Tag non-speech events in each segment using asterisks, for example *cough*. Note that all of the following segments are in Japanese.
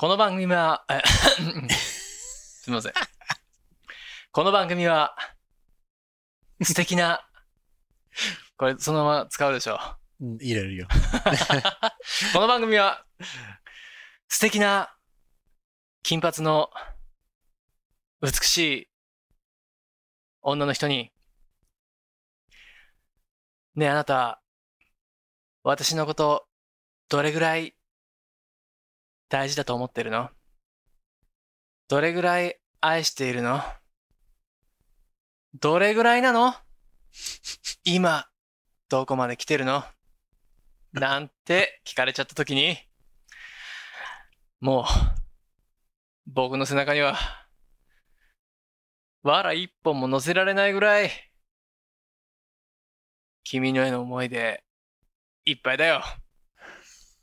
この番組は、えすみません。この番組は、素敵な、これそのまま使うでしょう。うん、入れるよ。*laughs* この番組は、素敵な、金髪の、美しい、女の人に、ねえあなた、私のこと、どれぐらい、大事だと思ってるの？どれぐらい愛しているの？どれぐらいなの？今、どこまで来てるの？なんて聞かれちゃった時に、もう、僕の背中には、藁一本も乗せられないぐらい、君のへの思いで、いっぱいだよ。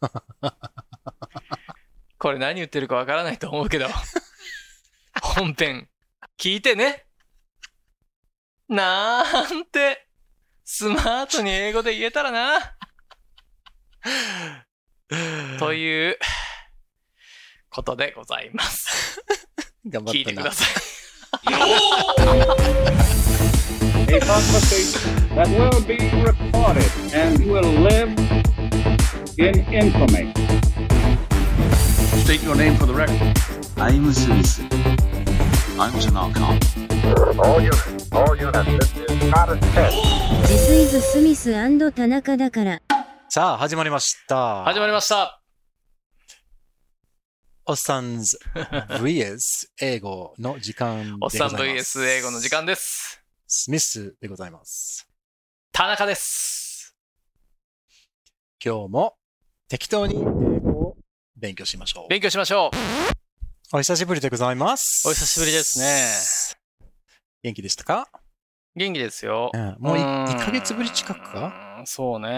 *laughs* これ何言ってるかわからないと思うけど、*laughs* 本編、聞いてね。なんて、スマートに英語で言えたらな。*laughs* ということでございます。頑張ったな聞いてくだ。さい。a conversation that will be recorded and will live in infamy. State your name for the record. I'm Smith. I'm on. All units, all units, this is not a test. This is スミス田中だから。さあ、始まりました。始まりました。おっさんズ VS 英語の時間でおございます。っさん VS 英語の時間です。スミスでございます。田中です。今日も適当に勉強しましょう。勉強しましょう。お久しぶりでございます。お久しぶりですね。元気でしたか、元気ですよ。うんもういーん1ヶ月ぶり近くか？うんそうね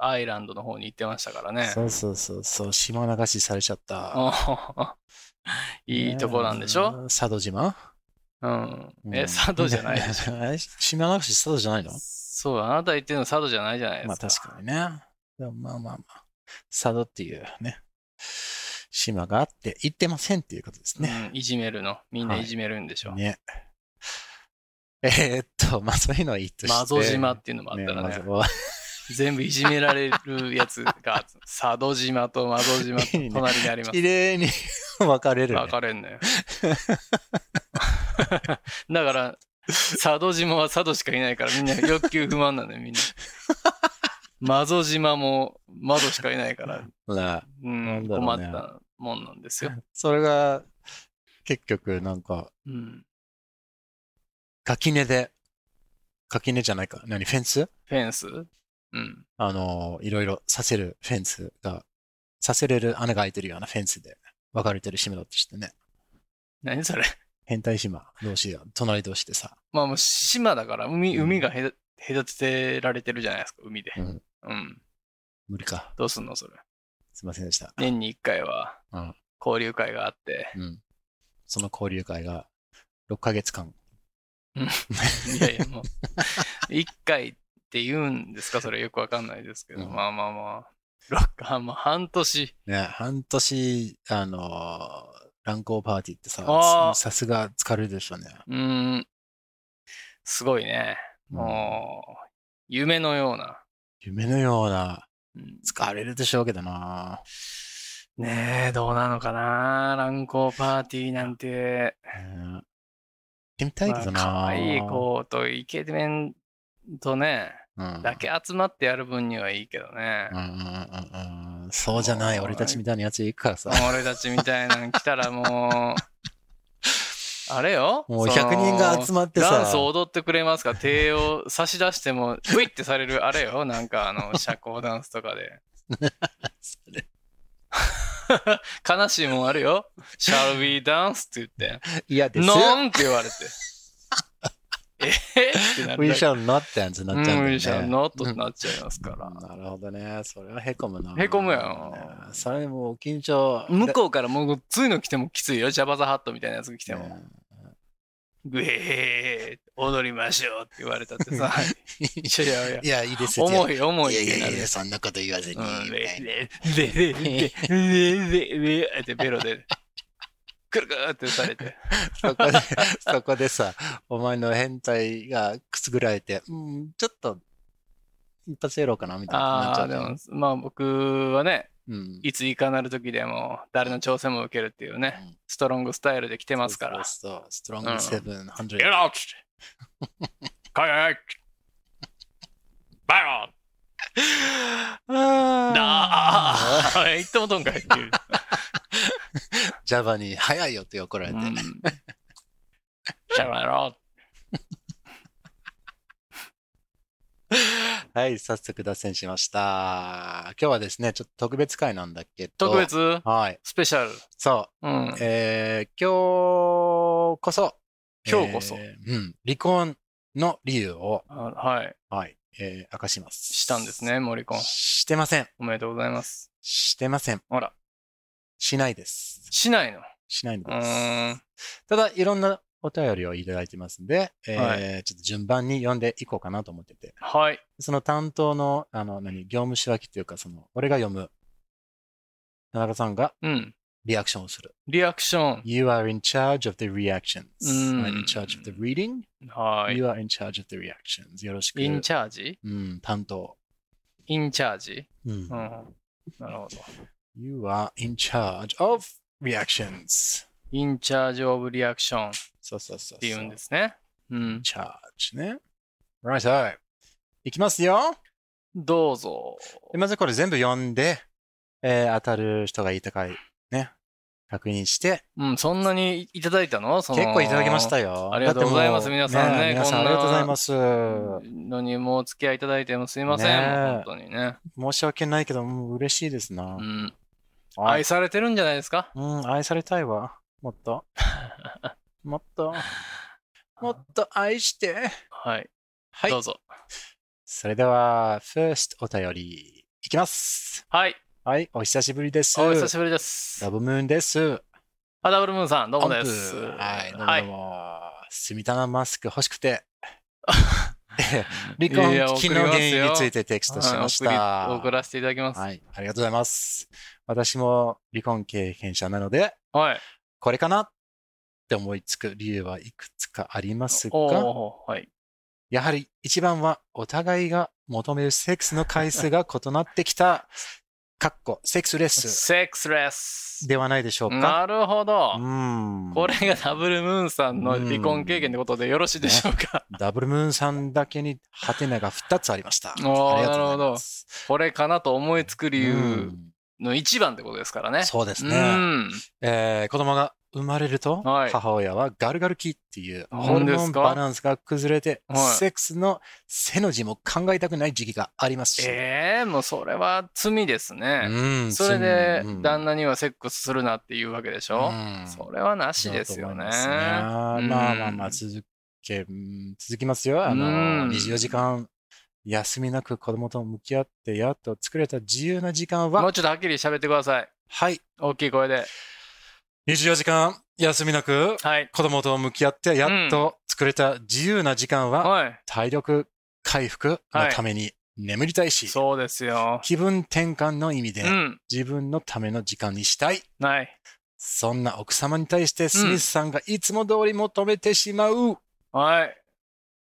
アイランドの方に行ってましたからね。そうそうそうそう、島流しされちゃった。お *laughs* いいとこなんでしょ、佐渡島？うん。うんえ、佐渡じゃないでしょ？ょ。*laughs* 島流し佐渡じゃないの？そう、あなた言ってるの佐渡じゃないじゃないですか。まあ確かにね。でもまあまあまあ。佐渡っていうね、島があって行ってませんっていうことですね。うん、いじめるの。みんないじめるんでしょ。ね。えーっと、まあそういうのはいいとして。マゾ島っていうのもあったらねね全部いじめられるやつが、*laughs* 佐渡島とマゾ島と隣にあります綺。麗に *laughs* 分かれる、ね。分かれんのよ。*laughs* だから、佐渡島は佐渡しかいないからみんな欲求不満なんだよ、みんな。マゾ島も窓しかいないから、なうん、なんだろうね困ったもんなんですよ。それが、結局なんか、うん。垣根で、垣根じゃないか。何フェンス？フェンス？うん。あの、いろいろさせるフェンスが、させれる穴が開いてるようなフェンスで分かれてる島だとしてね。何それ？変態島同士が隣同士でさ。まあもう島だから海、うん海がへ隔てられてるじゃないですか、海で。うんうん。無理か。どうすんの、それ？すいませんでした。年に一回はうん、交流会があって。うん。その交流会が6ヶ月間。*laughs* いやいや、もう、一回って言うんですか？それよくわかんないですけど。うんまあまあまあ。ロッカー、まあ半年。ね、半年、あのー乱行パーティーってささすが疲れるでしょうね。うーん。すごいね。もう、夢のような。夢のような、うん疲れるでしょうけどな。ねえ、どうなのかな乱行パーティーなんて。ね行ってみたいけどな。まあ可愛い子とイケメンとね、うんだけ集まってやる分にはいいけどねうん。うんうんうん、そうじゃない、俺たちみたいなやつ行くからさ。俺たちみたいなの来たらもう、あれよ？もうその100人が集まってさダンス踊ってくれますか？手を差し出しても、ブイってされるあれよ？なんかあの、*laughs* 社交ダンスとかで。それ悲しいもんあるよ。shall we dance? って言って。嫌です。なんって言われて。*laughs* え？ってなる We shall not dance になっちゃうんだよね。うん We shall not ってなっちゃいますから。なるほどね。それはへこむな。へこむやろねそれもう緊張。向こうからもうついの来てもきついよ。ジャバザハットみたいなやつが来ても。ねグエー踊りましょうって言われたってさ、いやいやいやい、や、いいですよ。重い重いいやいやいや、。そんなこと言わずに。うん、ででででででってベロで、くるくるってされて。そこで、そこでさ、お前の変態がくすぐられて、うん、ちょっと、一発やろうかな、みたいなああ、で。も、まあ僕はね、うん。いついかなる時でも誰の挑戦も受けるっていうね、うんストロングスタイルで来てますから。そうそうストロングうん700。Get out! *laughs* か *laughs* いいバイロンだああ言ってもとんかいっていう。ジャバに早いよって怒られて。うん。シャバロはい、早速脱線しました。今日はですね、ちょっと特別会なんだけど。特別？はい。スペシャル。そう。うん。えー、今日こそ。今日こそえーうん。離婚の理由を、あはい。はい、えー、明かします。したんですね、モリコン。してません。おめでとうございます。してません。ほら、しないです。しないの？しないのうです。ただ、いろんなお便りをいただいてますんで、えーはちょっと順番に読んでいこうかなと思ってて。はい。その担当の、あの、何、業務仕分けっていうか、その、俺が読む、田中さんがうん。リアクションをする。リアクション。You are in charge of the reactions. うん I'm in charge of the reading. はい。You are in charge of the reactions. よろしく。インチャージうん、担当。インチャージうんうん。なるほど。You are in charge of reactions. インチャージオブリアクションっそうそうそうそう。て言うんですね。うん。charge ね。Right, right. いきますよ。どうぞ。でまずこれ全部読んで、えー当たる人がいたかい、ね。確認して、うん、そんなにいただいたの？その結構いただきましたよ。ありがとうございますだっても皆さんね皆さんこんなありがとうございます。のにもうお付き合いいただいてもすいません。ねえ本当にね。申し訳ないけど、もう嬉しいですな。うん。はい愛されてるんじゃないですか？うん、愛されたいわ。もっと。*laughs* もっと。もっと愛して。はい。はいど。うぞ。それでは、first お便りいきます。はい。はい、お久しぶりです。お久しぶりです。ラブムーンです。あ、ダブルムーンさん、どうもです。はい、どうもはいどう。も。スミタナマスク欲しくて。*laughs* 離婚危機の原因についてテキストしましはいた。送り送らせていただきます。はい、ありがとうございます。私も離婚経験者なので、はい。これかな？って思いつく理由はいくつかありますが、はい。やはり一番はお互いが求めるセックスの回数が異なってきた、かっこ、セックスレスセックスレス。ではないでしょうか？なるほど。うん。これがダブルムーンさんの離婚経験ってことでよろしいでしょうか？ダブルムーンさんだけにハテナが2つありました。ありーがとうございます。これかなと思いつく理由うんの一番ってことですからね。うそうですね。ん。えー子供が生まれると、はい母親はガルガル期っていう何ホルモンバランスが崩れて、はいセックスの背の字も考えたくない時期がありますし。ええもうそれは罪ですね。うんそれでうん旦那にはセックスするなっていうわけでしょ？うんそれはなしですよね。ますねまあまあまあ、続け、うん続きますよ。あの、うん24時間休みなく子供と向き合って、やっと作れた自由な時間は、もうちょっとはっきり喋ってください。はい、大きい声で。24時間休みなくはい。子供と向き合って、やっと作れた自由な時間は、はい。体力回復のために眠りたいし、そうですよ。気分転換の意味でうん。自分のための時間にしたい。ない。そんな奥様に対してスミスさんがいつも通り求めてしまう、はい。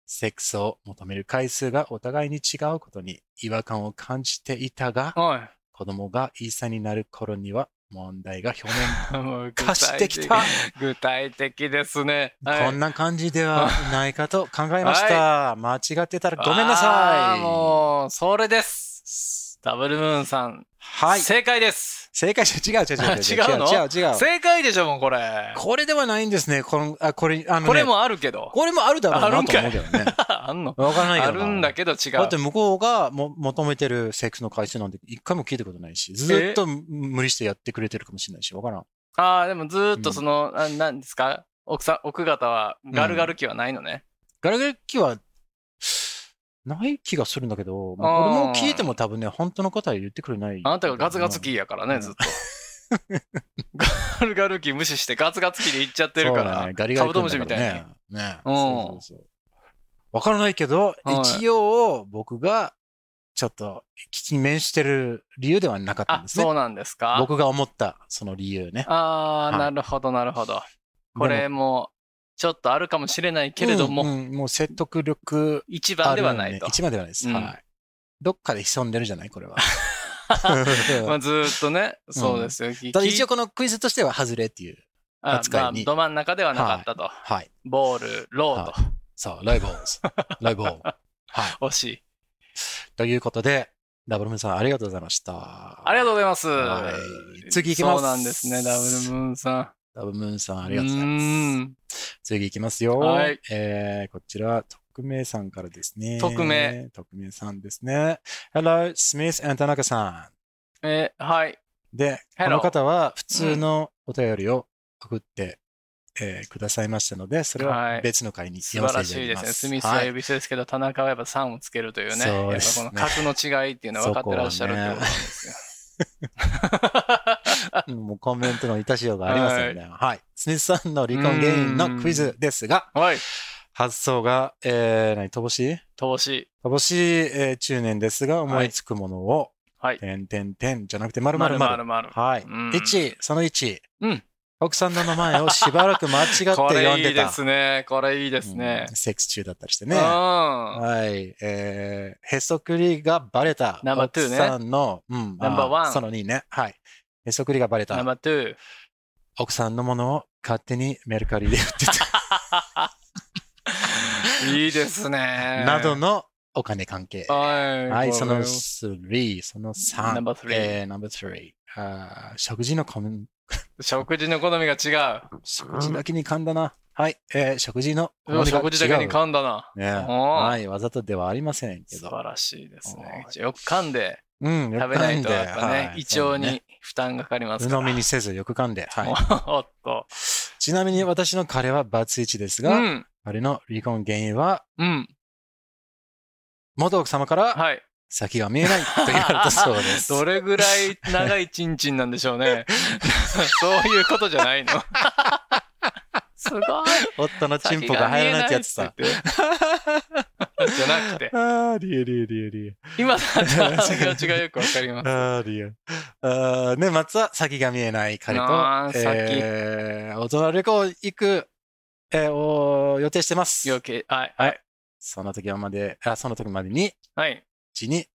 セックスを求める回数がお互いに違うことに違和感を感じていたが、はい。子供が1歳になる頃には問題が表面 *laughs* 化してきた。具体的ですね。はいこんな感じではないかと考えました。間違ってたらごめんなさい。もう、それです。ダブルムーンさん。はい。正解です。正解者違う違う違う違う *laughs* 違うの？違う違う。正解でしょ、もうこれ。これではないんですね。このあこれあのねこれもあるけど。これもあるだろうなと思うけどね。あ *laughs* んの？わからないけあどな。るんだけど違う。だって向こうがも求めてるセックスの回数なんて一回も聞いたことないし、ずっと無理してやってくれてるかもしれないし、わからん。ああ、でもずーっとその、あなんですか？奥さん、奥方はガルガル期はないのね。ガラガラ機は、ない気がするんだけど、まあ、も聞いても多分ね、本当の答え言ってくれない。あなたがガツガツ期やからね、ずっと。ガルガル期無視してガツガツ期で行っちゃってるから。ねガリガリカブトムシみたいに。ねね。うんそうそうそう。わからないけど、はい一応僕がちょっと危機に面してる理由ではなかったんあ、ですねそう。なんですか僕が思ったその理由ね。ああ、はいなるほど、なるほど。これも、ちょっとあるかもしれないけれども、うんうんもう説得力ね番ではないと。一番ではないです。うんはい。どっかで潜んでるじゃないこれは。*laughs* まあ、ずーっとね、そうですよ。ただ一応応、このクイズとしては外れっていう。あ扱いにまあど真ん中ではなかったと。はい。ボール、ローと、そう、ライボーズ。*laughs* ライボー。はい。惜しい。ということで、ダブルムーンさんありがとうございました。ありがとうございます。はい次行きますそうなんですね、ダブルムーンさん。ダブルムーンさんあありがとうございます。次行きますよ。はいえー、こちら、匿名さんからですね。匿名。匿名さんですね。Hello, Smith and 田中さえーはい。ん。で、Hello この方は普通のお便りを送って、えーくださいましたので、それははい別の回に素読ま晴らしいですね。せていただきます。スミスは呼び捨てですけど、田中はやっぱ3をつけるというね。そうですねやっぱこの格の違いっていうのは分かってらっしゃるってことなんですよ。*laughs* は *laughs* いもうコメントのいたしようがありませんね。はい。スミスさんの離婚原因のクイズですが、はい。発想が、えー、何、乏しい？投資。乏しい、えー中年ですが、思いつくものを、はい。てんてんてんじゃなくて、まるままるるまる。はい。うん1、その1。うん奥さんの名前をしばらく間違ってこ呼んれいいででた。すね。これいいですねうん。セックス中だったりしてうん。ね。はい。えー、へそくりがバレた。ナンバーツーね奥さんの、うん。ナンバーワンあその2ね。はい。へそくりがバレた。ナンバー2。奥さんのものを勝手にメルカリで売ってた。*laughs* いいですね。などのお金関係。はい。はい、そのこれ3、その3。Number three えー、number three あー食事のコメン食事の好みが違う。食事だけに噛んだな。はい、えー、食事の好みが違う。食事だけに噛んだな。ね。はい、わざとではありませんけど。素晴らしいですねは。よく噛んでうん、よ食べないと、ね、はい胃腸に負担がかかります鵜から。呑みにせずよく噛んで。はい。おっと。ちなみに私の彼はバツイチですが、うん。彼の離婚原因は、うん。元奥様からはい。先が見えないと言われたそうです。*laughs* どれぐらい長いチンチンなんでしょうね。*laughs* そういうことじゃないの。*laughs* すごい。夫のチンポが入らないってやつさ。*laughs* じゃなくて。あー、リエリエリエリエ。今だったら気持ちがよくわかります。あーリア。あー年末は先が見えない彼とえー、大人旅行行く、えー、を予定してます。はい。はい。その時まで、あその時までに、はい。うちに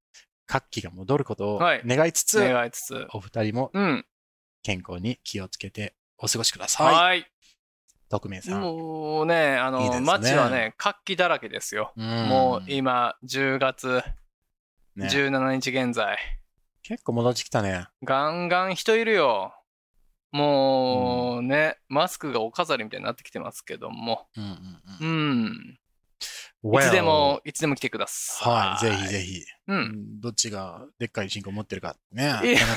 活気が戻ることをはい願いつつ、願いつつ。お二人もうん。健康に気をつけてお過ごしください。はい。匿名さん。もうね、あの、いいね街はね、活気だらけですよ。うんもう今、10月ね17日現在。結構戻ってきたね。ガンガン人いるよ。もうね、マスクがお飾りみたいになってきてますけども。うんうんううんん。いつでも、いつでも来てください。はい、ぜひぜひ。う。うんんどっちがでっかいチンコ持ってるかね。い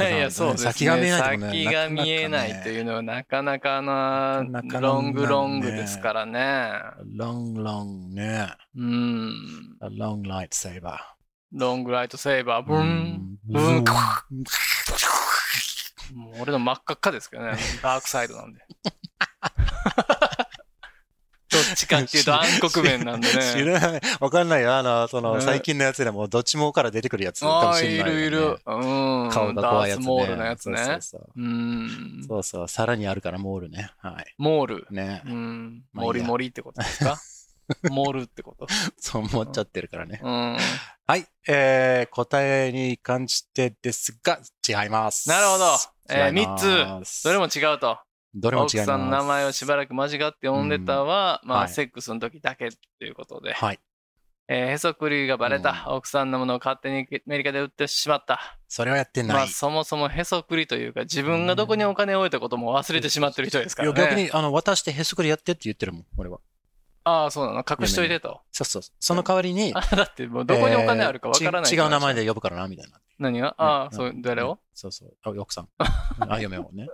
やいや、そうですね。先が見えないとね先が見えないというのはなかなかな、なかなかなロングロングですからね。ロンロンね。うん。ロンライトセーバロングライトセーバー、ー。ブン。ブンうんもう俺の真っ赤っかですけどね。ダークサイドなんで。*laughs* どっちかっていうと暗黒面なんで知ね。*laughs* らない。わかんないよ。あの、その、ね最近のやつでも、どっちもから出てくるやつかもしれないよね、いるいる。うん。顔が怖いやつね。モールのやつね。そうそうそううん。そうそう、さらにあるから、モールね。はい。モール。ねう。ん。モリモリってことですか？*laughs* モールってこと？そう思っちゃってるからね。うん。はい。えー、答えに関してですが、違います。なるほど。えー、違い3ますつ。どれも違うと。どれも違います。奥さんの名前をしばらく間違って呼んでたは、まあ、はいセックスの時だけっていうことで。はい。えーへそくりがバレた。奥さんのものを勝手にアメリカで売ってしまった。それはやってない。まあ、そもそもへそくりというか、自分がどこにお金を置いたことも忘れてしまってる人ですからね。逆に、あの、渡してへそくりやってって言ってるもん、俺は。ああ、そうなの。隠しといてと。そうそう。その代わりに、あ *laughs* だってもうどこにお金あるかわからない、えーち違う名前。で呼ぶからな、みたいな。何が？ああ、ねそう、誰を、そうそう。あ、奥さん。*laughs* あ、嫁をね。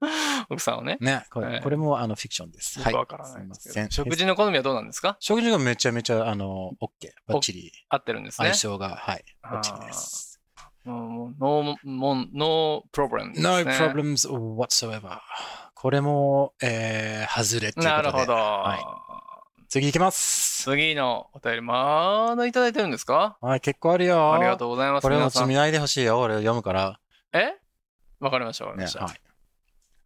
う *laughs* ん奥さんをね。ね、これ,、ええこれもあのフィクションです。よくわからないですけど。食事の好みはどうなんですか？食事がめちゃめちゃ、あの、OK。バッチリ。合ってるんですね相。性が、はい。バッチリです。ノー、もう、ノープロブレムですね。No problems whatsoever. これも、えー、外れっていうことで。なるほど。はい次行きます。次のお便り、まだいただいてるんですか？はい、結構あるよ。ありがとうございます。これも皆さん積みないでほしいよ。俺読むから。え？わかりました、わかりね、ました。はい。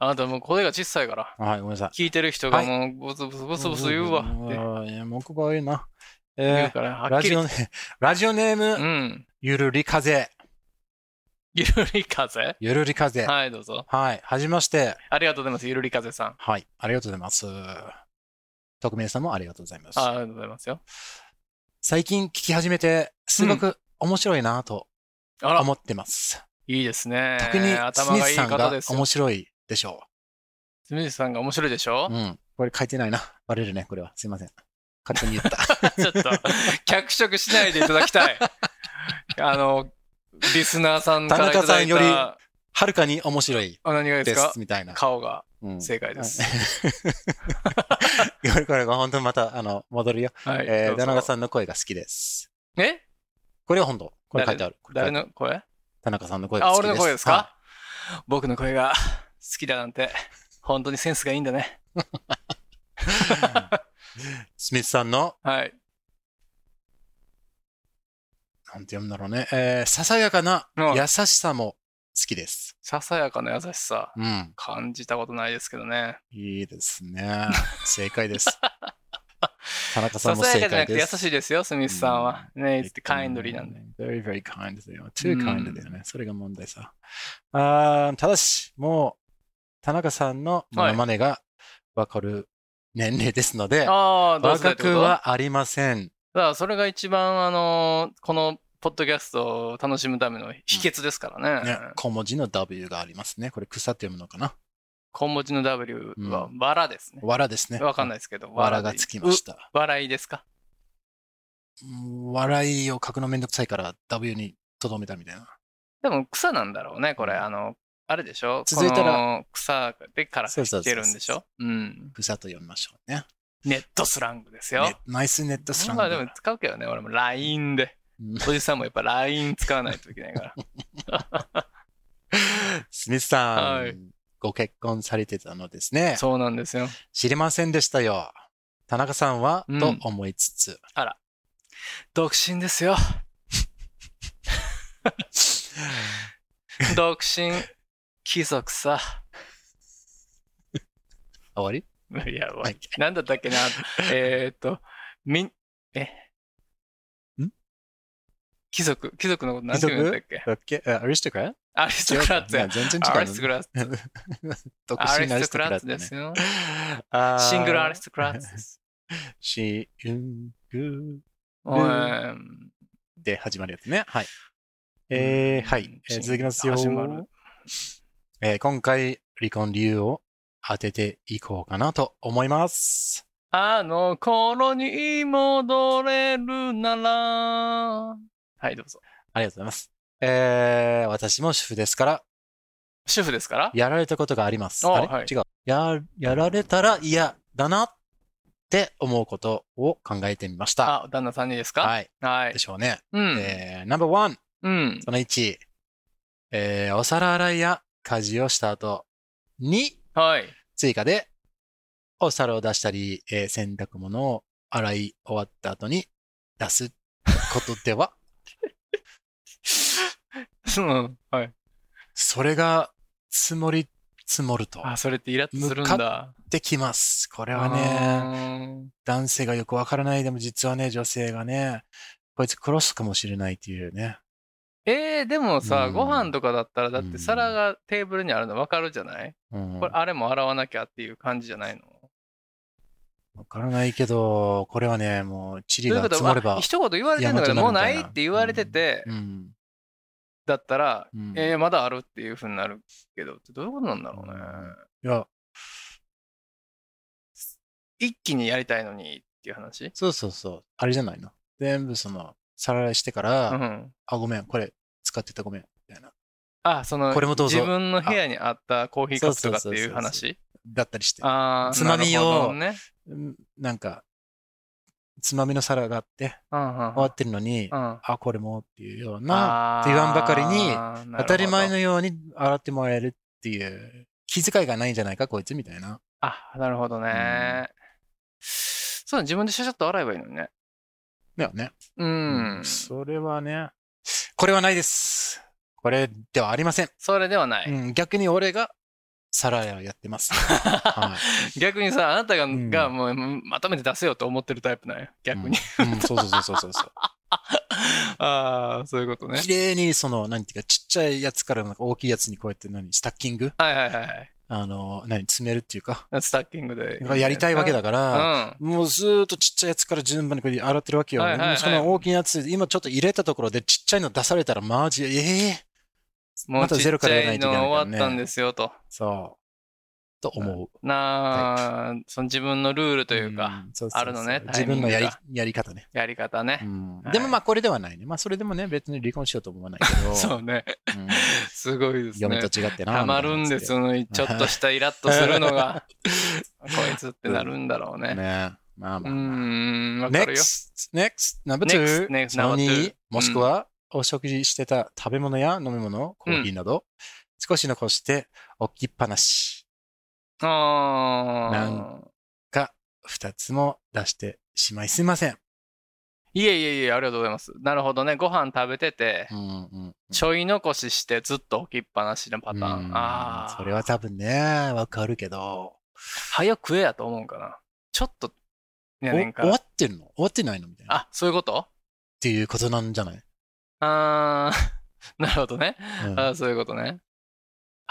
あなたもう声が小さいから、はい、ごめんなさい。聞いてる人がもうボツボツボツボツ言うわってわ。いや、文句がいいな。言えうから、ー、はっきり。ラジオネ、ラジオネーうム、ん。ゆるり風。ゆるり風ゆるり風。はい。はい、どうぞ。はじめまして。ありがとうございます、ゆるり風さん。はい。ありがとうございます。匿名さんもありがとうございます。あありがとうございますよ。最近聞き始めて、すごく面白いなと思ってます。いいですね。特にス頭がいいミスさんが方ですよ。面白いでしょスミスさんが面白いでしょ？う。うん。これ書いてないな。バレるね、これは。すいません。勝手に言った。*laughs* ちょっと、脚色しないでいただきたい。あの、リスナーさんからいただい田中さんよりた、はるかに面白いあ、何がでですか？す、みたいな。顔がうん正解です。*laughs* これ、これが本当にまた、あの、戻るよ。はい。えー、どうぞ田中さんの声が好きです。え？これは本当。これ書いてある。これ書誰の声？田中さんの声があ、好きです。俺の声ですはか僕の声が好きだなんて、*laughs* 本当にセンスがいいんだね。いスミスさんの、はい。なんて読むんだろうね。えー、ささやかなうん優しさも好きです。ささやかな優しさ、うん。感じたことないですけどね。いいですね。正解です。*laughs* 田中ささんも正さやかじゃなくて優解です。しいですよ、スミスさんは。ね、it's kindly なんで。。very, very kind だよ。too うん kind だよね。それが問題さ。あーただし、もう、田中さんのモノマネがわかる年齢ですので、若くはありません。だからそれが一番、あのーこのポッドキャストを楽しむための秘訣ですからね。ね、小文字の W がありますね。これ草って読むのかな？小文字の W はうわらですね。わらですね。わかんないですけど。わらがつきました。う笑いですか？うん笑いを書くのめんどくさいから W にとどめたみたいな。でも草なんだろうね、これ。あの、あれでしょ？続いたらこの草でから来てるんでしょ？うん。草と読みましょうね。ネットスラングですよ。ねナイスネットスラング。まあでも使うけどね、俺も LINE で。うんおじさんもやっぱ LINE 使わないといけないから。スミスさん、はいご結婚されてたのですね。そうなんですよ。知りませんでしたよ。田中さんは、うんと思いつつ。独身ですよ。*laughs* 独身、貴族さ。*laughs* 終わり？*laughs* いや、はいなんだったっけな？*laughs* えーっと、みん、え？ん？貴族、貴族のことなんて言うんだっけ ?OK? アリストクラアリストクラッツや。全然違う。アリストクラッツ。独アリストクラッツですよ。シングルアリストクラッツです。シングおいで始まるやつね。はい。えー、はい。えー続きますよ。始まるえー今回、離婚理由を当てていこうかなと思います。あの頃に戻れるなら。はい、どうぞ。ありがとうございます。えー、私も主婦ですから、主婦ですから？やられたことがあります。あれ、あはい違う。や、やられたら嫌だなって思うことを考えてみました。あ、旦那さんにですか？はい。はいで。しょうね。うん。えー、ナンバーワン。うん。その1。えー、お皿洗いや家事をした後にはい。追加で、お皿を出したり、えー洗濯物を洗い終わった後に出すことでは、*laughs* うん。はい。それが積もり積もるとあ、それってイラッとするん向だ。できます。これはね、ね。男性がよくわからないでも実はね、女性がね、こいつ殺すかもしれないっていうね。えー、でもさ、うんご飯とかだったら、だっうんて皿がテーブルにあるの分かるじゃない？うんこれ、あれも洗わなきゃっていう感じじゃないの？わからないけど、これはね、もう、塵がということ？は、積もればあ。一言言われてんだけど、もうないって言われてて、うん。だったら、うんえー、まだあるっていうふうになるけど、どういうことなんだろうね。いや、一気にやりたいのにっていう話？そうそうそう。あれじゃないの？全部その、皿洗いしてから、うん。あ、ごめん、これ使ってたごめん、みたいな。あ、その、これもどうぞ自分の部屋にあったコーヒーカップとかっていう話？だったりして。つまみをね。うんなんか、つまみの皿があって、うんうん終わってるのに、うんあ、これもっていうような、って言わんばかりに当たり前のように洗ってもらえるっていう、気遣いがないんじゃないか、こいつみたいな。あ、なるほどね。そうだ、自分でシャシャッと洗えばいいのにね。だよね。うん。それはね、これはないです。これではありません。それではない。うん、逆に俺が皿屋やってます。*laughs* はい。逆にさ、あなたが、んがもうまとめて出せよと思ってるタイプなんよ。逆に。うん。うんそうそうそうそうそう。*laughs* ああ、そういうことね綺。麗にその、なんていうか、ちっちゃいやつからなんか大きいやつにこうやって何、スタッキング？はいはいはいあの、何、詰めるっていうか、はい。スタッキングで。やりたいわけだかうら、ん。もうずーっとちっちゃいやつから順番にこうやって洗ってるわけよ。はいはいはいもうその大きいやつ、今ちょっと入れたところでちっちゃいの出されたらマジ、ええもうちっちまたゼロからやらゃないいといけないからねの終わったんですよと。そう。と思う。なあ、その自分のルールというか、あるのね自分のやりやり方ね。やり方ねでもまあこれではないね。まあそれでもね、別に離婚しようと思わないけど。そうね。うん *laughs* すごいですね。嫁と違ってな。たまるんですよ。よ、ちょっとしたイラッとするのが。*laughs* こいつってなるんだろうね。ね。まあまあ。ん、わかるよ。next, next, number Next, two. next, その number 2 two、もしくは、お食事してた食べ物や飲み物、コーヒーなど、少し残して置きっぱなしああなん。が2つも出してしまいすいません。いえいえいえ、ありがとうございます。なるほどね。ご飯食べててう、んうん。ちょい残ししてずっと置きっぱなしのパターン。うんああ。それは多分ね、わかるけど。早く食えやと思うんかな。ちょっと、やおねんか終わってるの？終わってないの？みたいな。っあ、そういうこと？ていうことなんじゃない、あー、*laughs* なるほどね。うんあーそういうことね。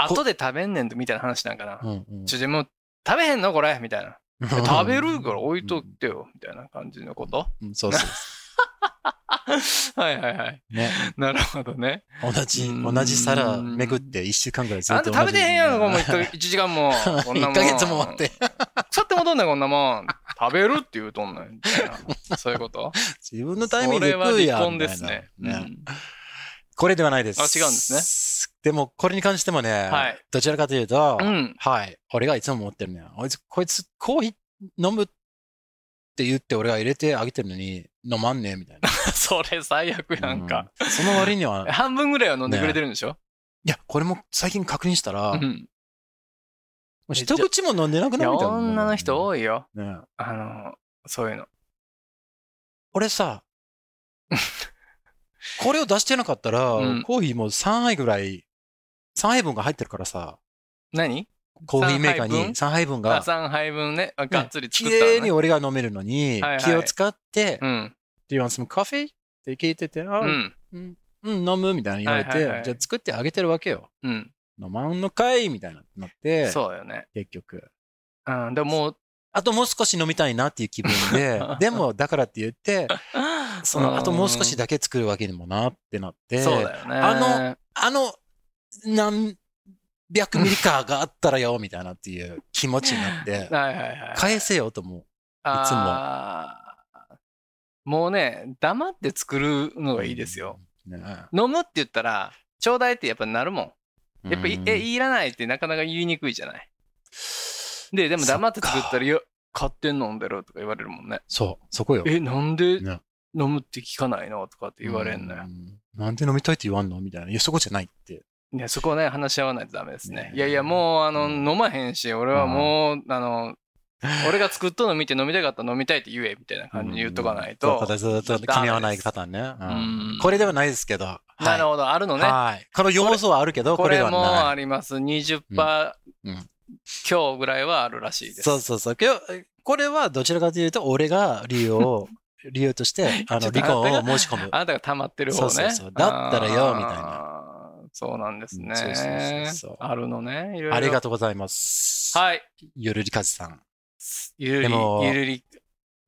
後で食べんねんとみたいな話なんかな。うんうんちょ、でも、食べへんのこれみたいな。う *laughs* ん食べるから置いといてよ。みたいな感じのこと？うんそうそう *laughs* はいはいはい。ね。なるほどね。同じ、うん同じ皿巡って1週間ぐらいずあんたっと同じ。食べてへんやん、もう1時間も。こんなもん。*laughs* 1ヶ月も待って。腐って戻んねん、こんなもん。食べるって言うとんねん。みたいな。そういうこと？自分のタイミングで食うやん。離婚ですね。ねうんこれではないです。あ違うんですね。でも、これに関してもね、はいどちらかというと、うんはい。俺がいつも思ってるね。こいつ、こいつコーヒー飲むって言って俺が入れてあげてるのに、飲まんねえみたいな。*laughs* それ最悪やんか。うんその割には、い *laughs* 半分ぐらいは飲んでくれてるんでしょ？や、これも最近確認したら、もうん。う一口も飲んでなくなるみたいな。女の人い。多いよ。ね、あの、そういうの。俺さ、*laughs* これを出してなかったら、うんコーヒーも3杯ぐらい、3杯分が入ってるからさ、何？コーヒーメーカーに三杯分？3杯分あが、3杯分ね。あがっつり綺作ったの、ね。麗に俺が飲めるのにはいはい、気を使って、うん。Do you want some coffee? って聞いてて、あ、ううん、ん。うん、飲むみたいな言われて、はいはいはいじゃあ作ってあげてるわけよ。うん。飲まんのかいみたいななって、そうよね。結局。うん。でももう、あともう少し飲みたいなっていう気分で、*laughs* でもだからって言って、その、あともう少しだけ作るわけにもなってなって、そうだよね。あの、あの、何百ミリカーがあったらよ、みたいなっていう気持ちになって、*laughs* はいはいはい。返せよと思う。あーもうね、黙って作るのがいいですよ。ね。飲むって言ったら、ちょうだいってやっぱなるもん。やっぱ、うんえ、いらないってなかなか言いにくいじゃない？で、でも黙って作ったら、いや、勝手に飲んでるとか言われるもんね。そう、そこよ。え、なんで？ね飲むって聞かないのとかって言われんのよう。んなんで飲みたいって言わんのみたいな。いや、そこじゃないって。ね、そこね、話し合わないとダメですねね。いやいや、もう、あの、うん飲まへんし、俺はもう、あの、俺が作っとるの見て飲みたかったら飲みたいって言え、みたいな感じに言っとかないと。そうずっと噛み合わないパターンね。うんうんこれではないですけど。はいなるほど、あるのね。はい。この要素はあるけど、これではこれもない。あります。20%うんうん強ぐらいはあるらしいです。そうそうそう。今日、これはどちらかというと、俺が理由を、理由として、あの、離婚を申し込む。あなたが溜まってる方ね。そうそうそうだったらよみたいなな。そうなんですね。うんそうそうそうそうあるのね。いろいろありがとうございます。はい。ゆるりかずさん。ゆるりゆるり、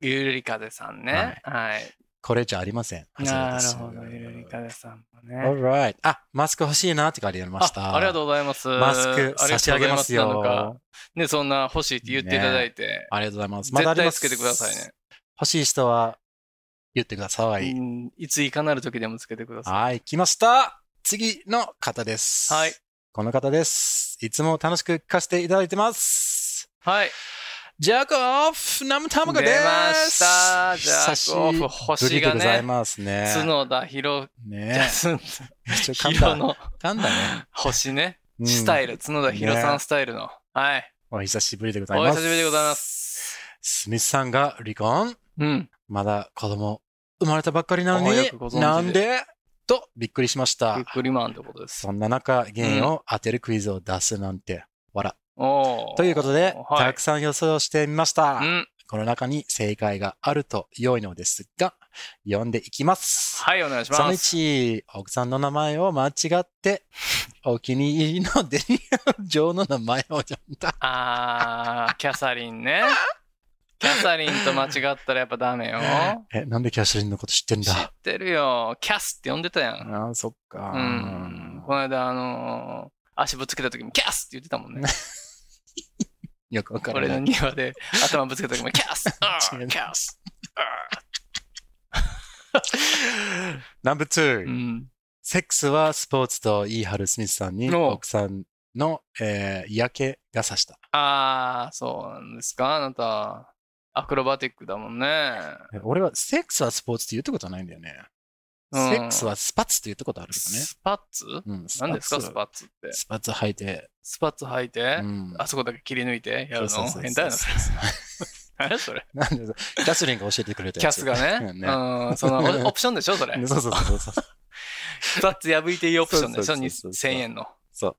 ゆるり風さんね。はい。これじゃありません。なる外ほど、ゆるり風さんもね。Alright. あ、マスク欲しいなって書いてありました。あありがとうございます。マスク差し上げますよ。ね、そんな欲しいって言っていただいて。ありがとうございます。まだあります絶対つけてくださいね。。欲しい人は言ってください。うんいついかなる時でもつけてください。はい、来ました。次の方です。はい。この方です。いつも楽しく聞かせていただいてます。はい。ジャコフ生卵です。出ましたジャコフ星がね久しぶりでございますね。角田博、ねつ *laughs* めっちゃ噛んだ。ヒロの噛んだね。星ね。うんスタイル、角田博さんスタイルの。はい。お久しぶりでござおいます。久しぶりでございます。スミスさんが離婚？うん。まだ子供生まれたばっかりなのにあよくご存知でなんで？とびっくりしましたびっ。くりマンってことです。そんな中、原因を当てるクイズを出すなんて、わら。おーということで、はいたく。さん予想してみました。うん。この中に正解があると良いのですが、読んでいきます。はい、お願いしそのます。1、奥さんの名前を間違って、*laughs* お気に入りのデニアル女王の名前を読んだ。あー、キャサリンね。*laughs* キャサリンと間違ったらやっぱダメよ。*laughs* え、なんでキャスリンのこと知ってん知っだてるよ。キャスって呼んでたやん。ああ、そっか。うん。この間、あのー足ぶつけた時もキャスって言ってたもんね。*laughs* よくわから俺の。庭で頭ぶつけた時もキャス *laughs* キャスナンバー2、うん。セックスはスポーツと言い張るスミスさんにお奥さんの、えー嫌気がさした。あー、そうなんですか？あなた。アクロバティックだもんね。え俺はセックスはスポーツって言ったことないんだよね。うんセックスはスパッツって言ったことあるけどね。スパッツ？うん、何ですかスパッツって？スパッツ履いて。スパッツ履いて、うんあそこだけ切り抜いて？やるの？変態なの？*laughs* 何それ？なんでキャスリンが教えてくれたやつ。キャスがね？ねうん、その *laughs* オオプションでしょそれ？そうそうそうそう。スパッツ破いていいオプションでしょ？そうそうそう ?1000。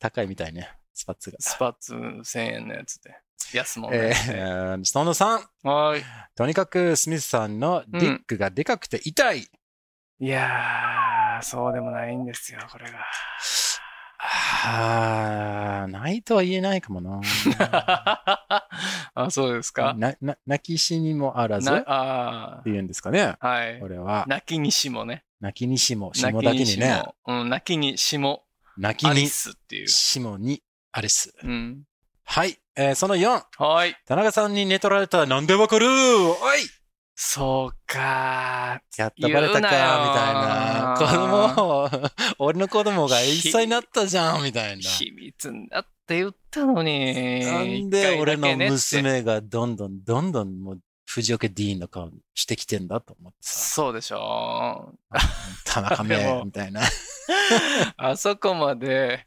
高いみたいね、スパッツが。スパッツ1000円のやつで。安もんえね。ー、その3、はーい。とにかくスミスさんのディックがでかくて痛い。いやー、そうでもないんですよ、これが。あー、ないとは言えないかもな。*laughs* あ、そうですか？な、な、泣きしにもあらず？あて言うんですかね。ーはい。これは、泣きにしもね。泣きにしも、しもだけにね。うん、泣きにしも。泣きにアリスっていう。しもにアリス。うん。はい、えーその4、はい。田中さんに寝取られたなんでわかるおいそうかやったバレたか、みたいな。子供、俺の子供が1歳になったじゃん、みたいな。秘密だって言ったのに。なんで俺の娘がどんどんどんどんもう藤岡 D の顔してきてんだと思ってさ。そうでしょ田中め *laughs* みたいな。*laughs* あそこまで、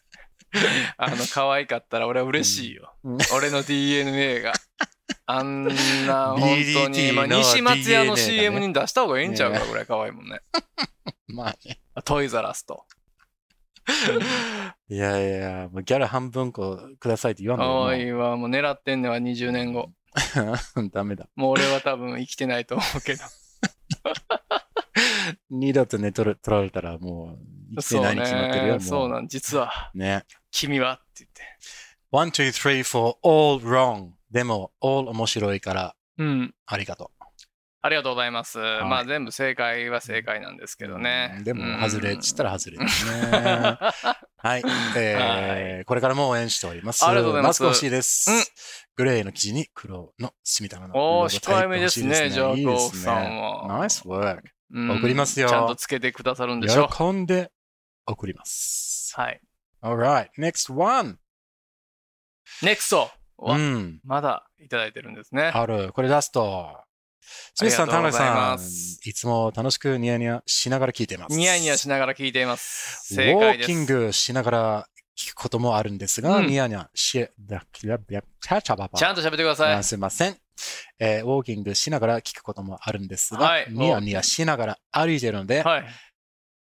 *laughs* あの、可愛かったら俺は嬉しいよ。うん俺の DNA が。*laughs* あんな、本当に。まあ、の西松屋の CM に出した方がいいんちゃうかぐらい可愛いもんね。*laughs* まあね。トイザラスと。いやいや、もうギャラ半分こくださいって言わん可の愛いわ。もう狙ってんねは20年後。ダメだ。もう俺は多分生きてないと思うけど。二度と寝取ら取られたらもう生きてないに決まってるよ。そうなん、実は、ね。君は？って言って。one, two, three, four, all wrong. でも、all 面白いからうん。ありがとありがとうございます。いまあ全部正解は正解なんですけどねう。。でも、うん外れっつったら外れですね。*laughs* はい。えーこれからも応援しております。ありがとうございますマスク欲しいです。うんグレーの生地に黒の隅田のおー控えめですね欲しいじゃあいいです奥さんはナイスワーク。うん送りますよちゃんとつけてくださるんでしょ喜んで送ります。はい。Alright, next one. NEXT! わうん。まだいただいてるんですね。ある。これラスト。スミスさん、田中ありがとうございさんいつも楽しくニヤニヤしながら聞いています。ニヤニヤしながら聞いています。ウ正解です。ォーキングしながら聞くこともあるんですが、うんニヤニヤし、ちゃんと喋ってくださいあ。すいません、えーウォーキングしながら聞くこともあるんですが、はいニヤニヤしながら歩いてるので、はい。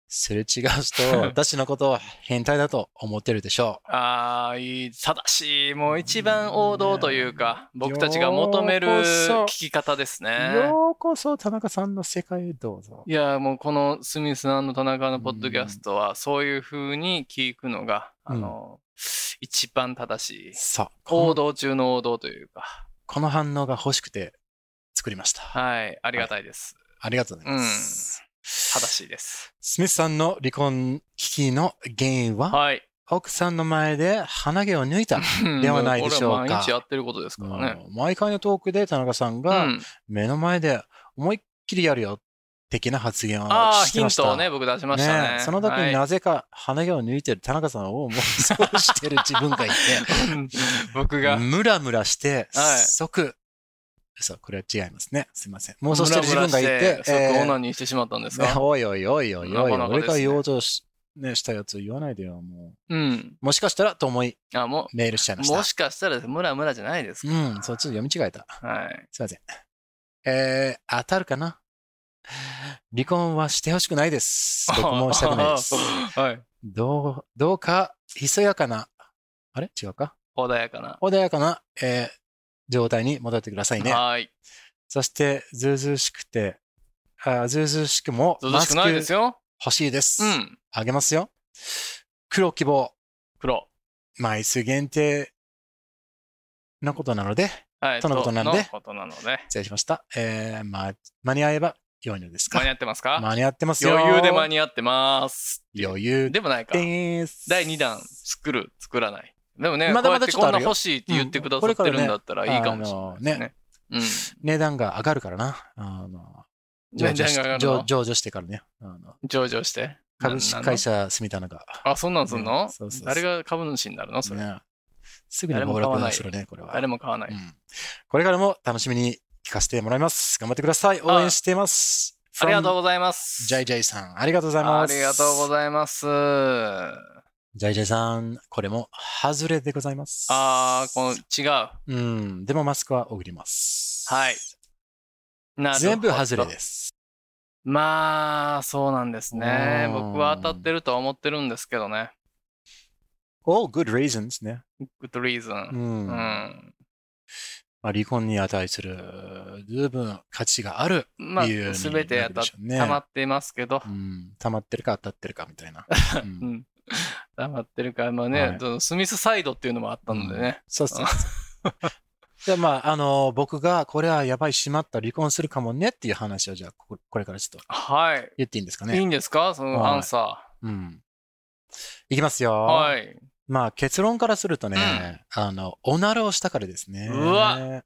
すれ違う人、*laughs* 私のことを変態だと思ってるでしょああ、いい、正しい、もう一番王道というか、僕たちが求める聞き方ですう。ね。ようこそ田中さんの世界へどうぞ。いや、もうこのスミスさんの田中のポッドキャストは、そういう風に聞くのが、あの、一番正しい。さあ、この王道中の王道というか、この反応が欲しくて作りました。はい、ありがたいです。ありがとうございます。正しいです。スミスさんの離婚危機の原因は、はい。奥さんの前で鼻毛を抜いた。ではないでしょうか？毎日やってることですからね。うん毎回のトークで田中さんうがん。目の前で思いっきりやるよ的な発言をしてました。ントをね、僕出しましたね。ねその時はいになぜか鼻毛を抜いてる田中さんを妄想してる自分がい僕て、*laughs* が。ムラムラして、はい即、そう、これは違いますね。すいません。妄想してる自分がいて、ムラムラして即えーオナニーしてしまったんですか？ねおいおいおいおいおい、俺が養生しね、したやつ言わないでよ、もうん。う。もしかしたらと思い、あ、もメールしちゃいまう、した。もしかしたらムラムラじゃないですか。うん、そう、ちょっと読み違えた。はい。すいません。えー、当たるかな？離婚はしてほしくないです。*laughs* 僕もしたくないです。*laughs* はい。どう、どうか、ひそやかな、あれ？違うか？穏やかな。穏やかな、えー、状態に戻ってくださいね。はい。そして、ずうずうしくて、あずうずうしくも、涼しくないですよ。欲しいです。うん。あげますよ。黒希望、黒。枚数限定のことなので、はい。とのことなんでのことなので。失礼しました。えー、まあ、間に合えば良いのですか？間に合ってますか？間に合ってますよ。余裕で間に合ってます。余裕でもないか。です。第2弾、作る、作らない。でもね、まだまだこうやってこんなちょっとあるよ欲しいって言ってくださってるんだったらいいかもしれないですね。うん。値段が上がるからな。あの、上場し上場してからね。上場して？株式会社住みたのが。なあ、そんなんすんの？誰が株主になるの？それ。ね、すぐに暴落するね、これは。誰も買わない。うんこれからも楽しみに聞かせてもらいます。頑張ってください。応援しています。ありがとうございます。ジャイジャイさん、ありがとうございます。ありがとうございます。あジャイジャイさん、これも外れでございます。あー、この違う。うん、でもマスクは送ります。はい。なるほど全部外れです。まあ、そうなんですね。うん僕は当たってるとは思ってるんですけどね。all good reasons ね。good reason う。。うんん。まあ、離婚に値する十分価値がある。まあ理由に、すべて当たっなるでしょうね溜まっていますけどう。ん、溜まってるか当たってるかみたいな。う *laughs* うんん。溜まってるから、まあね、はいスミスサイドっていうのもあったのでね。そうそうそう。*laughs* で、まあ、あの、僕がこれはやばいしまった離婚するかもねっていう話をじゃあ、ここれからちょっとはい。言っていいんですかいいね。んですか？そのはいアンサうん。いきますよ。ー。はい。まあ、結論からするとね、あの、おならをしたからですね。うわ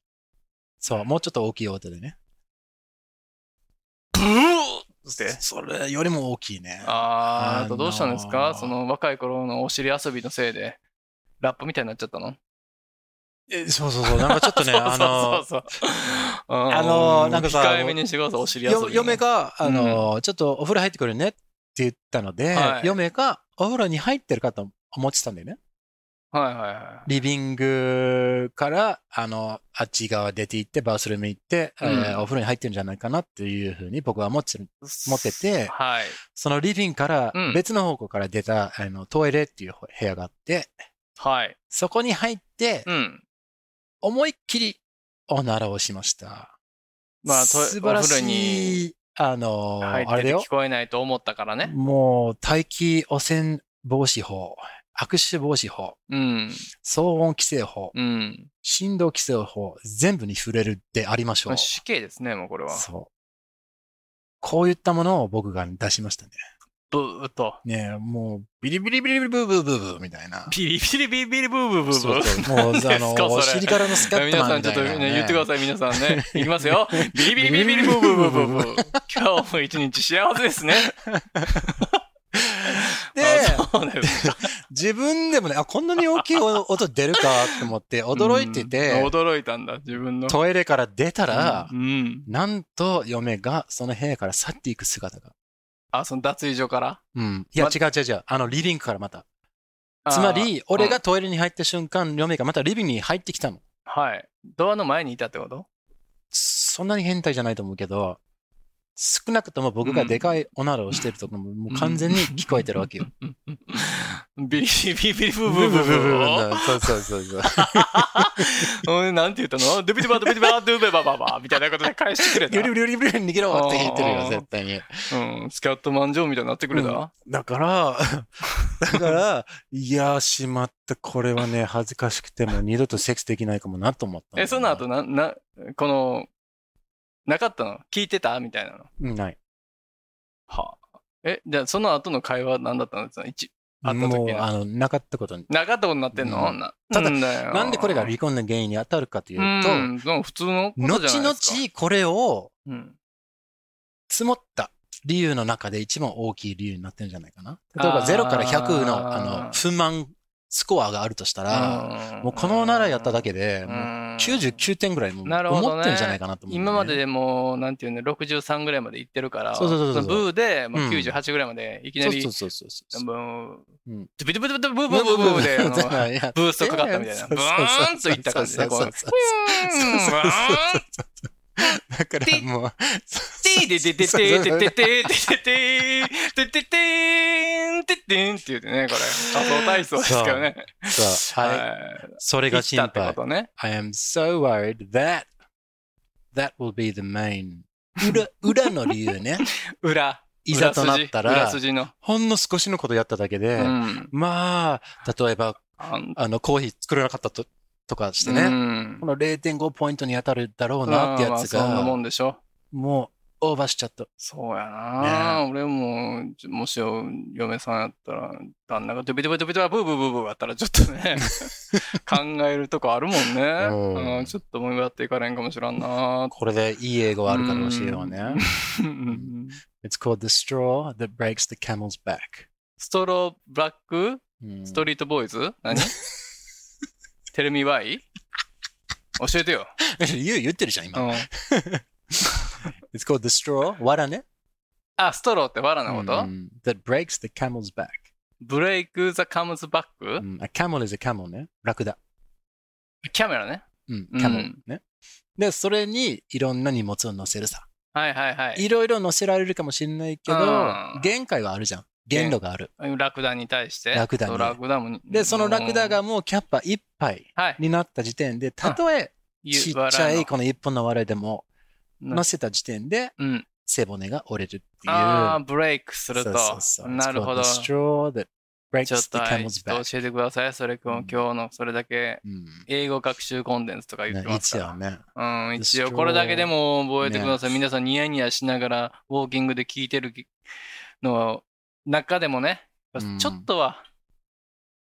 そう、もうちょっと大きい音でね。ブーって。それよりも大きいね。あー、あのーどうしたんですか？その若い頃のお尻遊びのせいで、ラップみたいになっちゃったの？えそうそうそう、なんかちょっとね、*laughs* あの、そうそうそう。あのーなんかさ控えめにしてください、お尻遊び嫁が、あの、ちょっとお風呂入ってくるねって言ったので、はい嫁がお風呂に入ってるかと思ってたんだよね。はいはいはリビングから、あの、あっち側出て行って、バースルーム行って、うんえーお風呂に入ってるんじゃないかなっていうふうに僕は思って。持っててはい。そのリビングからうん別の方向から出た、あのトイレっていう部屋があって、はい。そこに入って、うん。思いっきりおならをしました。まあ、と素晴らしい、あの、入あれだよ聞。こえないと思ったからね。もう、大気汚染防止法、握手防止法、うん。騒音規制法、うん。振動規制法、全部に触れるでありましょう。まあ死刑ですね、もうこれは。そう。こういったものを僕が出しましたね。ブーっと。ねえもう、ビリビリビリビリブーブーブーブーみたいな。ビリビリビリビリブーブーブーブー。そうそう。もう、あの、お尻からのスカット皆さんちょっと言ってください、皆さんね。いきますよ。*laughs* ビリビリビリビリブーブーブーブーブー。*laughs* 今日も一日幸せですね。で。*laughs* 自分でもね、あ、こんなに大きい音出るかって思って *laughs* 驚いてうんて、驚いたんだ、自分の。トイレから出たらう、ん。なんと嫁がその部屋から去っていく姿が。あ、その脱衣所から？うん。いや、ま違う違う違う。あの、リビングからまた。つまり、俺がトイレに入った瞬間、嫁がまたリビングに入ってきたの。はい。ドアの前にいたってこと？そんなに変態じゃないと思うけど、少なくとも僕がでかいおならをしてるとこも、もう完全に聞こえてるわけよ。ビリビリビリブーブーブーブーブー。そうそうそうそう。うんなんて言ったのドゥビドゥバドゥビドゥバドゥベバババみたいなことで返してくれた。リュリュリュリュリ逃げろって言ってるよ、絶対に。うん、スキャットマンジョーみたいになってくれた、うんだから、だから、いやー、しまった、これはね、恥ずかしくても二度とセックスできないかもなと思ったえ、その後な、な、この、なかったの？聞いてた？みたいなの？うんない。はあ、え、じゃあその後の会話は何だったんですか一会ったもう、あの、なかったことに。なかったことになってんの、うんなただなんだよなんでこれが離婚の原因に当たるかといううと、ん、でも普通の後々。これをうん、積もった理由の中で一番大きい理由になってるんじゃないかな。例えばあー0から100のあの不満スコアがあるとしたら、ん。もうこのならやっただけで、もう99点ぐらいも思ってんじゃないかなと思うね、今まででもう、なんていうの、63ぐらいまで行ってるから、そうそうそうブーで、もううん。98ぐらいまでいきなり、そうそうそうそうそう。もう、うんドゥビドゥビドゥビドゥブーブーブーブーで、ブーストかかったみたいな。ブーンといった感じで、こう、ブーン、だからもう、ティーデテテテテテテテテテテテテテテンって言うてね、これ。仮想体操ですからね。そう、はい。はい。それが心行ってこ配。とね。I am so worried that that will be the main 裏裏の理由ね。*laughs* 裏。いざとなった裏ら。ほんの少しのことやっただけで、うん。まあ、例えば、あの、コーヒー作れなかったととかしてうね、んこの0.5ポイントに当たるだろうなってやつが。もう、オーバーしちゃった。そうやな、俺も、もしよ嫁さんやったら、旦那がドゥビドゥビドゥビドゥブーブーブーブーやったらちょっとね、*laughs* 考えるとこあるもんね。うんうんちょっともうやっていかれんかもしらんなこれでいい英語あるから教えようね。うん。It's called the straw that breaks the camel's back. ストローブラック？うんストリートボーイズ？何？*laughs* テレミワイ？教えてよ。*laughs* 言う言ってるじゃん、今。うん It's called the straw, 藁ね。あ、ストローって藁のこと、うん that breaks the camel's back. ブレイク・ザ・カムズ・バック、うん A camel is a camel ね。ラクダ。キャメラね。うん、うん camel ね。で、それにいろんな荷物を乗せるさ。はいはいはい。いろいろ乗せられるかもしれないけどうん、限界はあるじゃん。限度がある。ラクダに対して。ラクダにそうラクダも。で、そのラクダがもうキャッパ一杯はい。になった時点で、たとえちっちゃいこの一本の藁でも乗せた時点でうん。背骨が折れるっていう。ああ、ブレイクすると。そうそうそうなるほど。ちょっと教えてください。それ今うん日今日のそれだけうん英語学習コンテンツとか言ってねますから。一応ね。うん、一応これだけでも覚えてください。ね皆さんニヤニヤしながらウォーキングで聞いてるの中でもね、うんちょっとは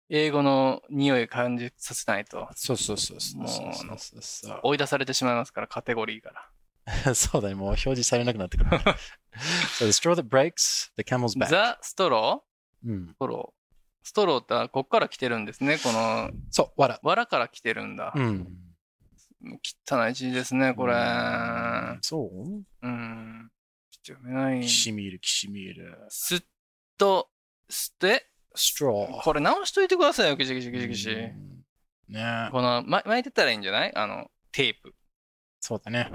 英語の匂いを感じさせないとそうそうそうそうもうそうそうそう追い出されてしまいますから、カテゴリーから。*laughs* そうだね、もう表示されなくなってくる。*laughs* so the straw that breaks the camel's back. ザ・ストローうんストロー。ストローってこっから来てるんですね。この、そう、わら。藁から来てるんだ。うん。汚い字ですね、これ。うんそう？うん。ちょっと読めない。きしみる、きしみる。すっと、すって、straw。これ直しといてくださいよ、きしきしきしきし。うんねこの、ま、巻いてたらいいんじゃない？あの、テープ。そうだね。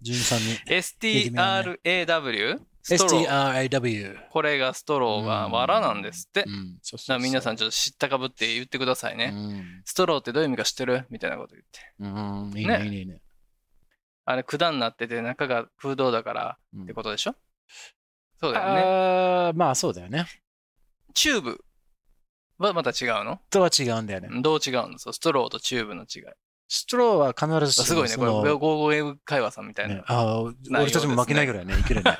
純さんに。STRAW? ストロー。STRAW。これがストローが藁なんですって。だかうん、そうそうら皆さんんちょっと知ったかぶって言ってくださいね。うんストローってどういう意味か知ってる？みたいなこと言って。うん、いいねね、いいね、いいね。あれ、管になってて中が空洞だからうんってことでしょ？そうだよね。あーまあそうだよね。チューブはまた違うの？とは違うんだよね。どう違うのそうストローとチューブの違い。ストローは必ずしもすごいね。これ、そのゴーゴーウェブ会話さんみたいな。ね、ああ、内容俺たちも負けないぐらいね、いけるね。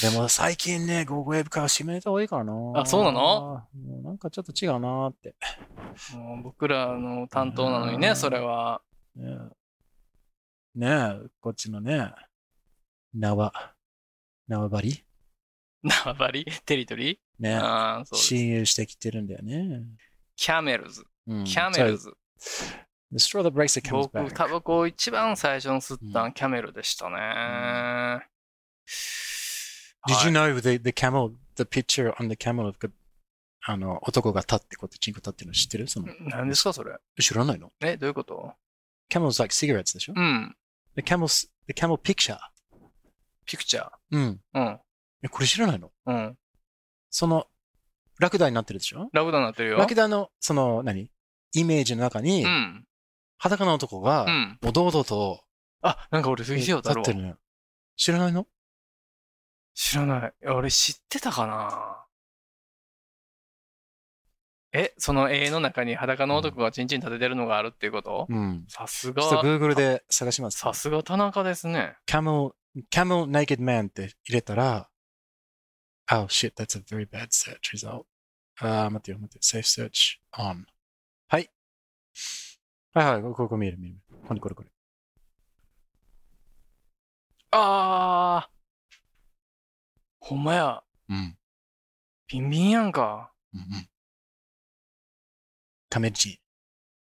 でも最近ね、ゴーゴーウェブ化は閉めた方がいいからな。あそうなのもうなんかちょっと違うなーって。もう僕らの担当なのにね、うんそれは。ねえ、ねえこっちのね、縄、縄張り縄張りテリトリーねああ、そうです。親友してきてるんだよね。キャメルズ。うんキャメル。ズ。The straw that breaks camel's 僕、back. タバコを一番最初に吸ったうんんキャメルでしたね。Did you はい know the, the camel, the picture on the camel of あの、男が立ってこうやってチンコ立ってるの知ってる？その、何ですか、それ？知らないの？え、どういうこと ?Camels like cigarettes でしょ？うん。The camels, the camel picture. ピクチャー。うん。うん。え、これ知らないの？うん。その、ラクダになってるでしょ？ラクダになってるよ。ラクダの、その、何？イメージの中にう、ん。裸の男がう、ん。もう堂々とあ、なんか俺、ビデオだろ立って。るのよ。知らないの？知らない。俺知ってたかな？え、その絵の中に裸の男がチンチン立ててるのがあるっていうこと？うん。さすちょっとが、Google で探します。さすが田中ですね。camel, camel naked man って入れたら、oh shit, that's a very bad search result. あー、待ってよ、待って。safe search on. はい。はいはい、ここここ見える見える。これこれこれ。あー。ほんまや。うん。ビンビンやんか。うんうん。カメルチ。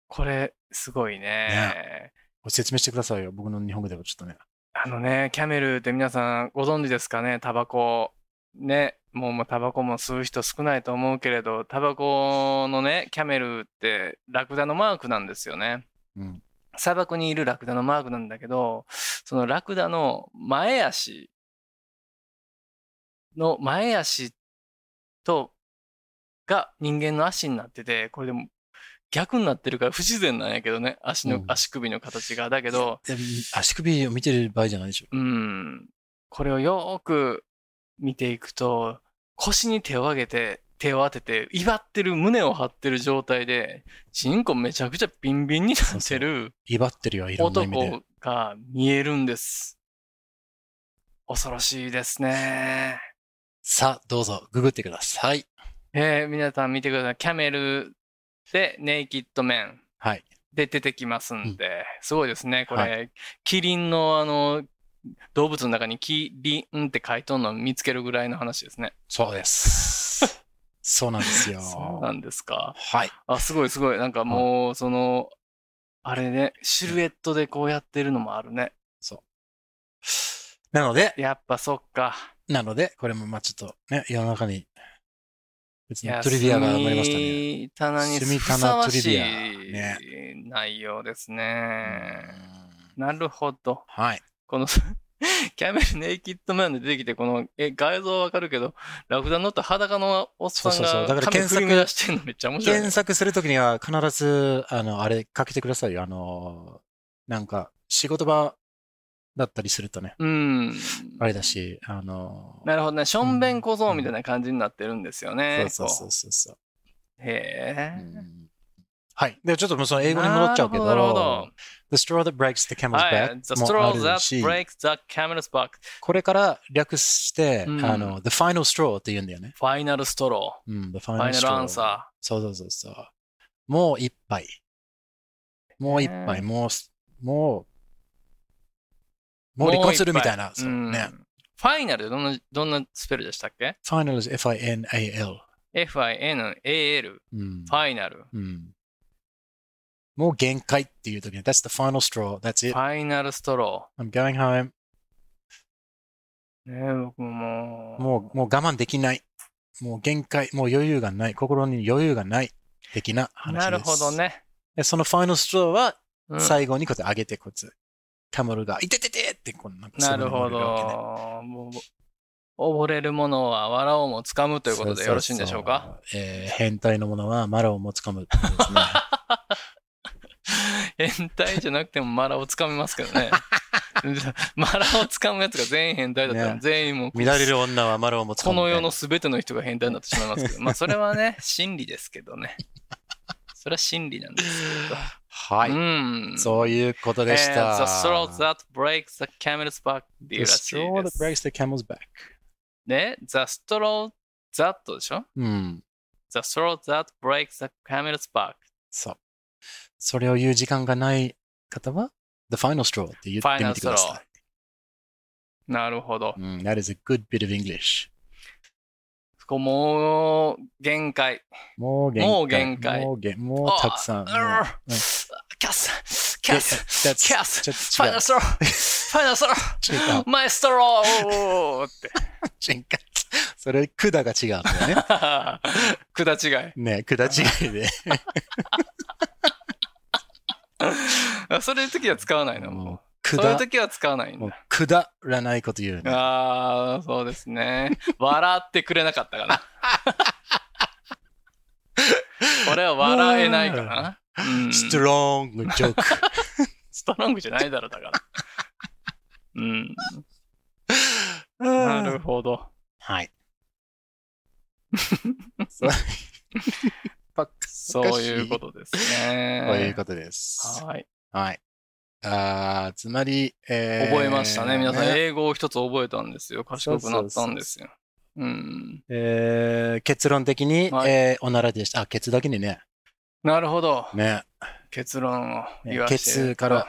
これ、すごいね。説明してくださいよ。僕の日本語ではちょっとね。あのね、キャメルって皆さんご存知ですかね？タバコ。ね、もうもうタバコも吸う人少ないと思うけれど、タバコのね、キャメルってラクダのマークなんですよね。うん。砂漠にいるラクダのマークなんだけど、そのラクダの前足の前足と、が人間の足になってて、これでも逆になってるから不自然なんやけどね、足の、うん足首の形が。だけど、足首を見てる場合じゃないでしょ。うん、これをよーく見ていくと、腰に手を上げて、手を当てて、威張ってる、胸を張ってる状態で、チンコめちゃくちゃビンビンになってる、威張ってるよ、いろんな意味で。男が見えるんです。恐ろしいですね。さあ、どうぞ、ググってください。えー、皆さん見てください。キャメルでネイキッドメンはい。で出てきますんで、すごいですね。これ、はキリンのあの、動物の中にキリンって書いとんのを見つけるぐらいの話ですね。そうです。そうなんですよ。*laughs* そうなんですか？はい。あ、すごいすごい。なんかもう、その、あれね、シルエットでこうやってるのもあるね。なので、やっぱそっか。なので、これもまあちょっとね、世の中に、別にトリビアが生まれましたね。住棚に住ふさわし棚トリビアいね内容ですうね。んなるほど。はい。この、*laughs* キャメルネイキッドマンで出てきて、この、え、画像わかるけど、ラクダ乗った裸のおっさんが髪から検索振り乱してんのめっちゃ面白いね、検索するときには必ず、あの、あれかけてくださいよ。あの、なんか、仕事場だったりするとね、うん。あれだし、あの、なるほどね。しょんべん小僧みたいな感じになってるんですよね。そうそうそうそうそう。へえ。うんはい。で、ちょっともうその英語に戻っちゃうけど、なるほど The straw that breaks the camel's はい。back The も straw あ that るし、breaks the camel's back. これから略して、うんあの、the final straw って言うんだよね。ファイナルストロうん、the ー。フ final ァイナル straw。アンサそうそうそうそう。もう一杯。もう一杯、ねもうす、もう、ー。もう離婚するみたいな。そううんね。ファイナルどんな、どんなスペルでしたっけ？Final is F-I-N-A-L。?F-I-N-A-L。うんフ。ァイナル。うん。もう限界っていう時に、that's the final straw. That's フ it. ァイナルストロ I'm going home. ー。ね僕ももう。もう、もう我慢できない。もう限界、もう余裕がない。心に余裕がない。的な話です。なるほど。ね。で、その final straw は、うん最後にこうやって上げて、こうやって、カモルが、いてててって、こんかなるほど。もう溺れるものは笑おうもつかむということでよろしいんでしょうか？そうそうそうえー変態のものはマラをもつかむってことですね。*laughs* *laughs* 変態じゃなくてもマラをつかみますけどね。*laughs* マラをつかむやつが全員変態だったらね全員もう乱れる女はマラをもつか。この世の全ての人が変態になってしまいますけど、まあそれはね、真理ですけどね。*laughs* それは真理なんですけど。はい。うん。そういうことでした。The straw that breaks the camel's back っていう The らしい straw で that す。breaks the camel's back. ね、the straw that でしょ？うん。?the straw that breaks the camel's back. そう。それを言う時間がない方は、the final straw って言ってみてください。なるほど。うん、that is a good bit of English. こうもう、限界。もう限界。もう限界。もうげもうたくさん。キャスキャスキャスファイナルと。ストローファイナルストロ。ーマイストローって。違う。それ、管が違うんだよね。管違い。ね、管違いで。*laughs* あそういう時は使わないの。ももううそういう管、時は使わない。くだらないこと言うね。ああ、そうですね。笑ってくれなかったかな。*laughs* 俺は笑えないかな。うん、ストロングジョーク。ストロングじゃないだろ、だから。うん。なるほど。はい。*laughs* そうバカそういうことですね。そういうことです。はい。はい。あーつまり、えー覚えましたね。皆さん、ね英語を一つ覚えたんですよ。賢くなったんですよ。うん。えー結論的に、はいえーおならでした。あ、ケツだけにね。なるほど。ね。結論をね言わせて。ケツから。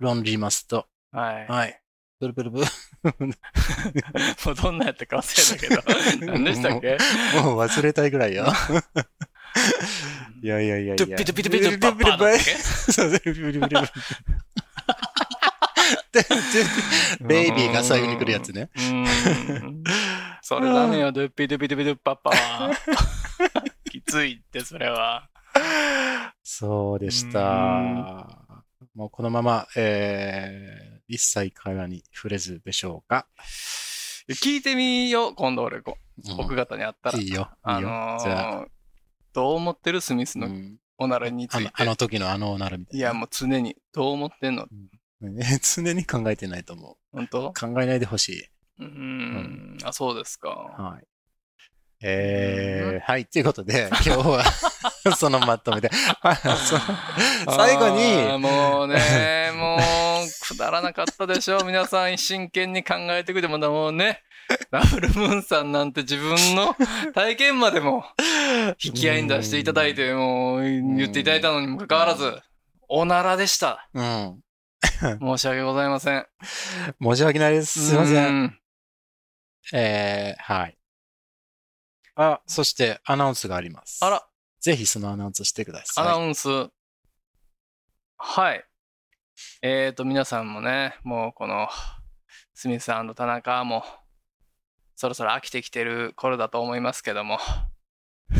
論じますと。はい。はい。ブルブルブル。*laughs* もうどんなやったか忘れたけど。*laughs* 何でしたっけ？もう忘れたいぐらいよ。*laughs* いやいやいやいや。ドゥッピドゥピドゥピドゥッパッパーだっけ？そう、ドゥッピドゥピドゥピドゥピベイビーが最後に来るやつね。それダメよ、ドゥッピドゥピドゥピドゥッパッパー。きついって、それは。そうでしたうん。もうこのまま、えー、一切会話に触れずでしょうか。聞いてみよう、今度俺、奥方に会ったら。いいよ。いいよ。あのじゃあ、ー、どう思ってるスミスのうんおならについて？あのあの時のあのなるみたいな。いや、もう常に、どう思ってんの？ね常に考えてないと思本当？う。考えないでほしい。うーん。あ、そうですか。はい。えー、はい。ということで、*laughs* 今日はそのまとめで。*laughs* 最後に、もうね、もう、くだらなかったでしょ。皆さん真剣に考えてくれても、もうね、*laughs* ダブルムーンさんなんて自分の *laughs* 体験までも引き合いに出していただいて、もう言っていただいたのにもかかわらず、おならでした。うん。*laughs* 申し訳ございません。申し訳ないです。すいませ。うんん。えー、はい。あ、そしてアナウンスがあります。あら、ぜひそのアナウンスしてください。アナウンス。はい。えーと、皆さんもね、もうこの、スミス田中も、そろそろ飽きてきてる頃だと思いますけども。*laughs*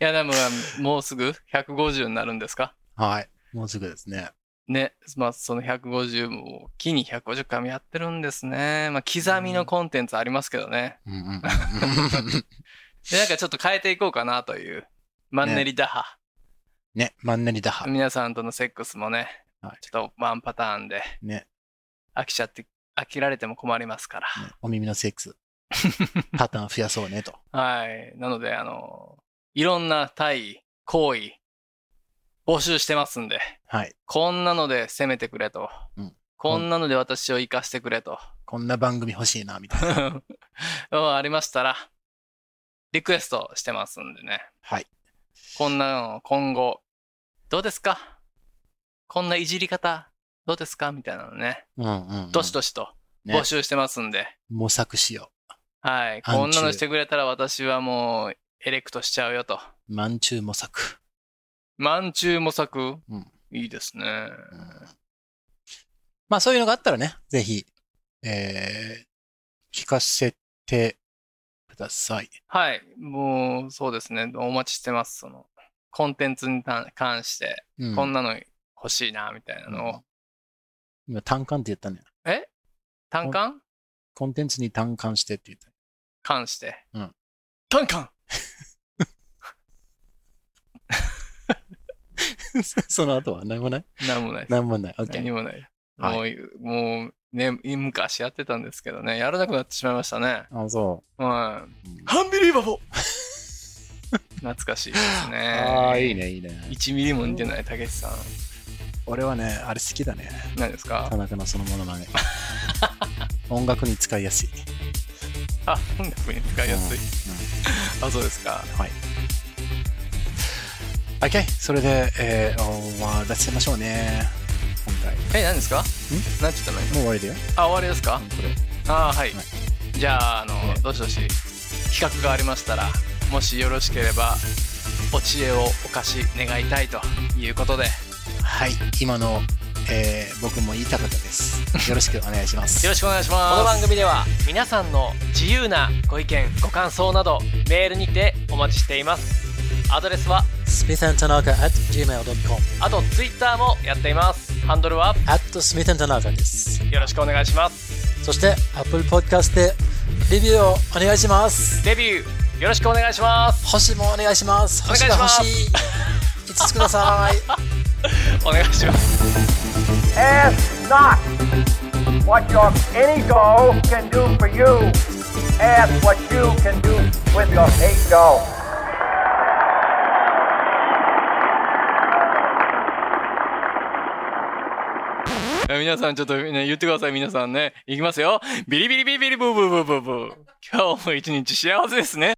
いや、でも、もうすぐ？150になるんですか？はい。もうすぐですね。ね、まあ、その150も、木に150回もやってるんですね。まあ、刻みのコンテンツありますけどね。うん *laughs* で、なんかちょっと変えていこうかなという、マンネリ打破。ね、マンネリ打破。皆さんとのセックスもね、はいちょっとワンパターンでね、飽きちゃって、飽きられても困りますから。ねお耳のセックス。*laughs* パターン増やそうねと。はい。なので、あの、いろんな対行為、募集してますんで、はい。こんなので攻めてくれと。うんこんなので私を生かしてくれと。こんな番組欲しいな、みたいな。う *laughs* んありましたら、リクエストしてますんでね。はい。こんなの今後、どうですか？こんないじり方、どうですか？みたいなのね。うんうん、うん。どしどしとね募集してますんで。模索しよはい。こんなのしてくれたら私はもうエレクトしちゃうよと。う。満中模索。満中模索、うんいいですね。うんまあそういうのがあったらね、ぜひ、えー、聞かせてください。はい。もう、そうですね。お待ちしてます。その、コンテンツに関して、うんこんなの欲しいな、みたいなのを。今単管って言ったね。え？単管コンテンツに単管してって言った。関して。うん単管 *laughs* その後は何もない？なんもない。何もない。何。もない。はもう、もう、ね、昔やってたんですけどね、やらなくなってしまいましたね。あ、そはい。う。うんハンビリーバボー *laughs* 懐かしいですね。ああ、いいね、いいね。1ミリも似てない、たけしさん。俺はね、あれ好きだね。何ですか？田中のそのものまね。*laughs* 音楽に使いやすい。あ、音楽に使いやすい。あ、そうですか。はい。OK、それで、えー、終わらせましょうね。今回。え、何ですか？何て言ったの？今もう終わりだよ。あ、終わりですか？これ。あはい。はいじゃあ、あの、ねどしどし企画がありましたら、もしよろしければ、お知恵をお貸し願いたいということで、よはい。今の、えー、僕も言いたかったです。よろしくお願いします。ろしくお願いします。この番組では皆さんの自由なご意見ご感想などメールにてお待ちしていますアドレスは？smithandtanaka at gmail.com あとツイッターもやっていますハンドルは？at smithandtanaka です。よろしくお願いしますそして Apple Podcast でレビューをお願いします。デビューよろしくお願いします星もお願いします。お願いします星が欲しい。5つください。*laughs* *laughs* お願いします。Not *laughs* さんちょっとね言ってください皆さんね。行きますよ。ビリビリビリビリブブブブブ今日も一日幸せですね。